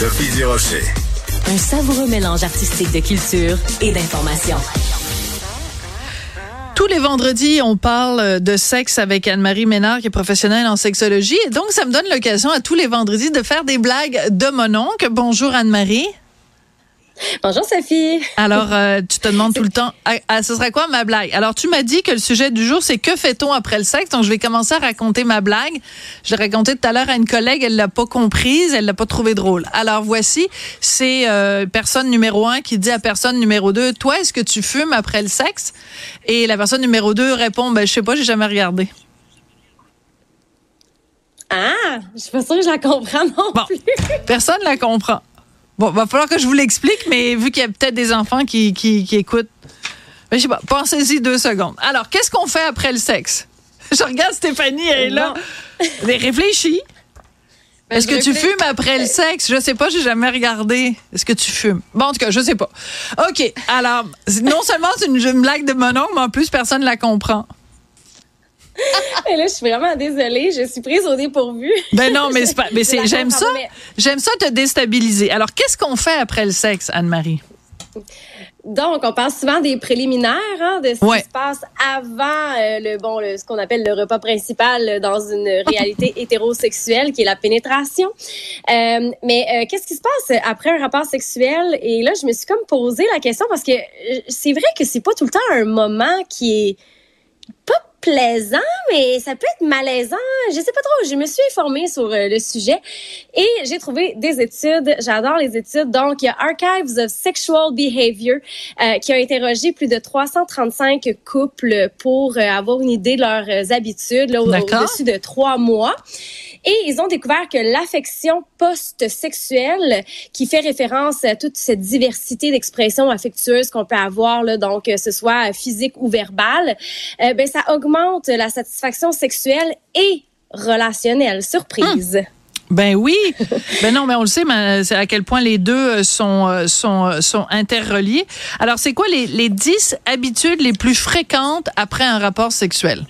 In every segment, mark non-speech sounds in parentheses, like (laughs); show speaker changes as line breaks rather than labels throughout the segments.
Sophie Durocher.
Un savoureux mélange artistique de culture et d'information.
Tous les vendredis, on parle de sexe avec Anne-Marie Ménard, qui est professionnelle en sexologie. Et donc, ça me donne l'occasion à tous les vendredis de faire des blagues de mon oncle. Bonjour Anne-Marie.
Bonjour Sophie.
Alors, euh, tu te demandes tout le temps, ah, ah, ce serait quoi ma blague? Alors, tu m'as dit que le sujet du jour, c'est que fait-on après le sexe? Donc, je vais commencer à raconter ma blague. Je l'ai racontée tout à l'heure à une collègue, elle l'a pas comprise, elle l'a pas trouvé drôle. Alors, voici, c'est euh, personne numéro un qui dit à personne numéro deux, toi, est-ce que tu fumes après le sexe? Et la personne numéro deux répond, ben, je sais pas, j'ai jamais regardé.
Ah, je suis pas sûre que je la comprends non
bon,
plus.
Personne la comprend. Bon, va falloir que je vous l'explique, mais vu qu'il y a peut-être des enfants qui, qui, qui écoutent, mais je sais pas, pensez-y deux secondes. Alors, qu'est-ce qu'on fait après le sexe? (laughs) Je regarde Stéphanie, elle est là. Mais réfléchis.
Ben,
Est-ce que tu fumes après le sexe? Je sais pas, j'ai jamais regardé. Est-ce que tu fumes? Bon, en tout cas, je sais pas. OK. Alors, non seulement c'est une, une blague de mon oncle, mais en plus, personne ne la comprend. (laughs)
Et là, je suis vraiment désolée, je suis prise au dépourvu.
Ben non, mais c'est pas, mais
Je (laughs) la
c'est, j'aime ça. J'aime ça te déstabiliser. Alors, qu'est-ce qu'on fait après le sexe, Anne-Marie?
Donc, on parle souvent des préliminaires, hein, de ce
Ouais.
qui se passe avant euh, le bon, le- ce qu'on appelle le repas principal euh, dans une réalité (laughs) hétérosexuelle, qui est la pénétration. Euh, mais euh, qu'est-ce qui se passe après un rapport sexuel? Et là, je me suis comme posé la question parce que c'est vrai que c'est pas tout le temps un moment qui est pas plaisant, mais ça peut être malaisant. Je sais pas trop. Je me suis informée sur euh, le sujet et j'ai trouvé des études. J'adore les études. Donc, il y a Archives of Sexual Behavior euh, qui a interrogé plus de 335 couples pour euh, avoir une idée de leurs euh, habitudes au-dessus de trois mois. Et ils ont découvert que l'affection post-sexuelle, qui fait référence à toute cette diversité d'expressions affectueuses qu'on peut avoir, là, donc que ce soit physique ou verbale, euh, ben ça augmente la satisfaction sexuelle et relationnelle. Surprise.
Ben oui. (laughs) ben non, mais on le sait, mais c'est à quel point les deux euh, sont, euh, sont, euh, sont interreliés. Alors, c'est quoi les, les 10 habitudes les plus fréquentes après un rapport sexuel?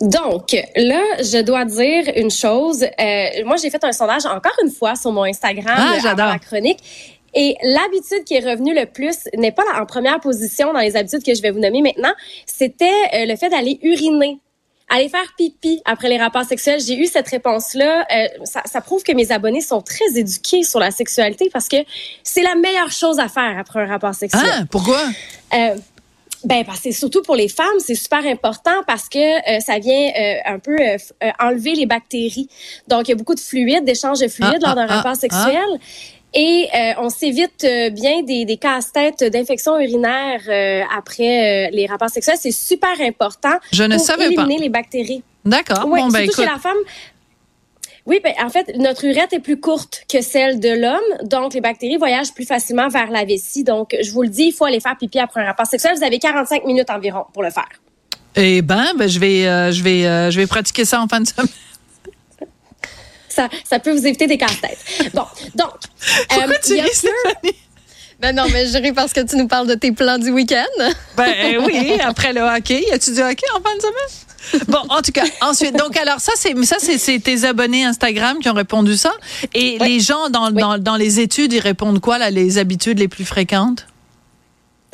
Donc, là, je dois dire une chose. Euh, moi, j'ai fait un sondage encore une fois sur mon Instagram
Ah,
euh,
j'adore.
avant la chronique. Et l'habitude qui est revenue le plus n'est pas en première position dans les habitudes que je vais vous nommer maintenant. C'était euh, le fait d'aller uriner. Aller faire pipi après les rapports sexuels. J'ai eu cette réponse-là. Euh, ça, ça prouve que mes abonnés sont très éduqués sur la sexualité parce que c'est la meilleure chose à faire après un rapport sexuel.
Ah, pourquoi?
Euh, ben parce que surtout pour les femmes, c'est super important parce que euh, ça vient un peu enlever les bactéries. Donc il y a beaucoup de fluides, d'échanges de fluides
Ah,
lors d'un
ah,
rapport
ah,
sexuel. Et euh, on s'évite euh, bien des, des casse-têtes d'infections urinaires euh, après les rapports sexuels. C'est super important
Je ne
pour
savais pas.
éliminer les bactéries.
D'accord.
Oui,
bon, ben écoute.
chez la femme. Oui, ben, en fait, notre urette est plus courte que celle de l'homme, donc les bactéries voyagent plus facilement vers la vessie. Donc, je vous le dis, il faut aller faire pipi après un rapport sexuel. Vous avez 45 minutes environ pour le faire.
Eh ben, ben je vais, euh, je vais, euh, je vais pratiquer ça en fin de semaine.
Ça, ça peut vous éviter des casse-têtes. Bon, donc, (laughs)
Pourquoi
euh,
tu
y a?
Ben non, mais je ris parce que tu nous parles de tes plans du week-end. (laughs)
Ben oui, après le hockey. Y a-tu du hockey en fin de semaine? Bon, en tout cas, ensuite, donc alors ça, c'est ça, c'est c'est tes abonnés Instagram qui ont répondu ça. Et
Oui.
les gens dans,
Oui.
dans, dans les études, ils répondent quoi, là, les habitudes les plus fréquentes?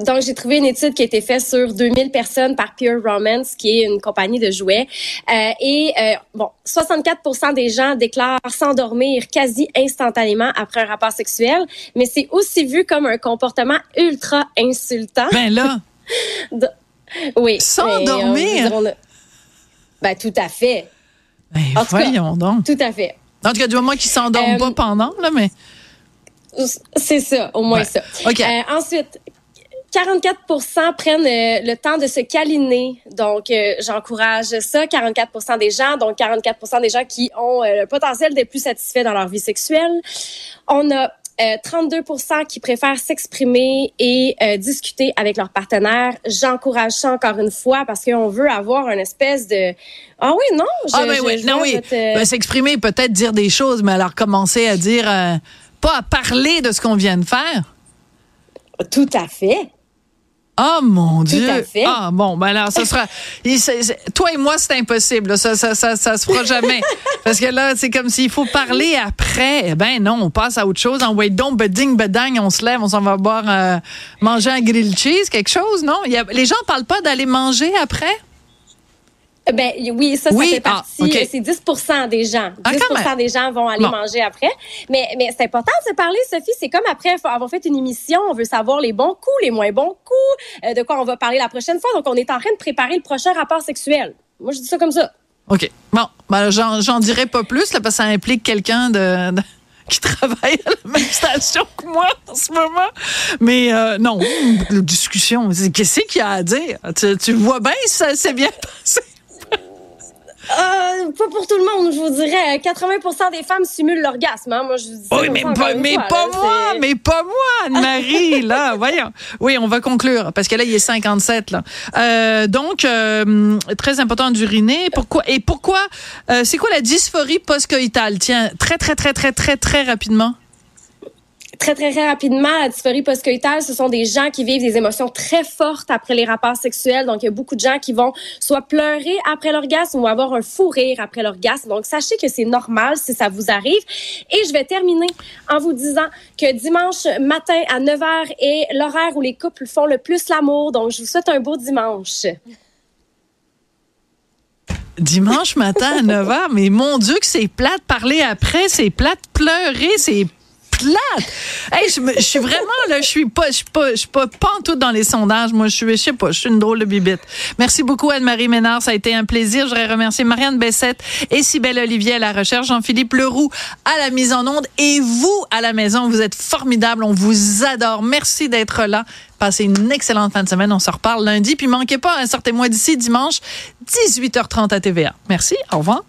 Donc, j'ai trouvé une étude qui a été faite sur 2000 personnes par Pure Romance, qui est une compagnie de jouets. Euh, et, euh, bon, 64% des gens déclarent s'endormir quasi instantanément après un rapport sexuel, mais c'est aussi vu comme un comportement ultra insultant.
Ben là, (laughs)
Oui.
S'endormir?
euh, Ben, tout à fait.
ben
En tout cas-
voyons donc.
Tout à fait.
En tout cas, du moment qu'ils s'endorment
Euh,
pas pendant, là, mais
C'est ça, au moins
Ouais.
ça.
OK.
Euh, ensuite, 44% prennent euh, le temps de se câliner. Donc, euh, j'encourage ça. 44% des gens, donc 44% des gens qui ont euh, le potentiel d'être plus satisfaits dans leur vie sexuelle. On a euh, 32% qui préfèrent s'exprimer et discuter avec leur partenaire. J'encourage ça encore une fois parce qu'on veut avoir une espèce de... Ah oui, non, je,
ah ben
je-
oui,
je
non oui, Ben, s'exprimer, peut-être dire des choses, mais alors commencer à dire, pas à parler de ce qu'on vient de faire?
Tout à fait.
Oh mon Dieu!
à fait.
Ah bon, ben alors, ce sera. il- toi et moi, c'est impossible. là. Ça, ça, ça, ça se fera jamais. (laughs) Parce que là, c'est comme s'il faut parler après. Eh ben non, on passe à autre chose. En wait donc, beding, bedang, on se lève, on s'en va boire, euh, manger un grilled cheese, quelque chose, non? Il y a- les gens parlent pas d'aller manger après?
Ben oui, ça,
Oui,
ça fait
ah,
partie. euh, C'est 10 des gens. 10
Ah,
des gens vont aller
Bon.
manger après. Mais, mais c'est important de se parler, Sophie. C'est comme après avoir fait une émission, on veut savoir les bons coups, les moins bons coups, euh, de quoi on va parler la prochaine fois. Donc, on est en train de préparer le prochain rapport sexuel. Moi, je dis ça comme ça.
OK. Bon, ben, j'en, dirai pas plus, là, parce que ça implique quelqu'un de, de- qui travaille à la même station que moi en ce moment. Mais euh, non, discussion. Qu'est-ce qu'il y a à dire? Tu, tu vois bien si ça s'est bien passé.
Euh, pas pour tout le monde, je vous dirais. 80% des femmes simulent l'orgasme. Hein? Moi, je vous dis.
Oui, mais pas, mais
fois,
pas
là,
moi, mais pas moi, Anne-Marie, (laughs) là, voyons. Oui, on va conclure, parce que là, il est 57, là. Euh, donc, euh, très important d'uriner. Pourquoi, et pourquoi, euh, c'est quoi la dysphorie post-coïtale? Tiens, très, très, très, très, très, très rapidement.
Très, très, très rapidement, la dysphorie post-coïtale, ce sont des gens qui vivent des émotions très fortes après les rapports sexuels. Donc, il y a beaucoup de gens qui vont soit pleurer après l'orgasme ou avoir un fou rire après l'orgasme. Donc, sachez que c'est normal si ça vous arrive. Et je vais terminer en vous disant que dimanche matin à 9 h est l'horaire où les couples font le plus l'amour. Donc, je vous souhaite un beau dimanche.
Dimanche matin à 9 h, mais mon Dieu que c'est plate parler après, c'est plate pleurer, c'est plate. Hey, je, suis vraiment là, je suis pas, je suis pas, je pas, pas en tout dans les sondages. Moi, je suis, je sais pas, je suis une drôle de bibite. Merci beaucoup Anne-Marie Ménard, ça a été un plaisir. Je voudrais remercier Marianne Bessette et Cybelle Olivier à la recherche, Jean-Philippe Leroux à la mise en onde et vous à la maison, vous êtes formidables, on vous adore. Merci d'être là. Passez une excellente fin de semaine. On se reparle lundi. Puis manquez pas, hein, sortez-moi d'ici dimanche, 18h30 à TVA. Merci. Au revoir.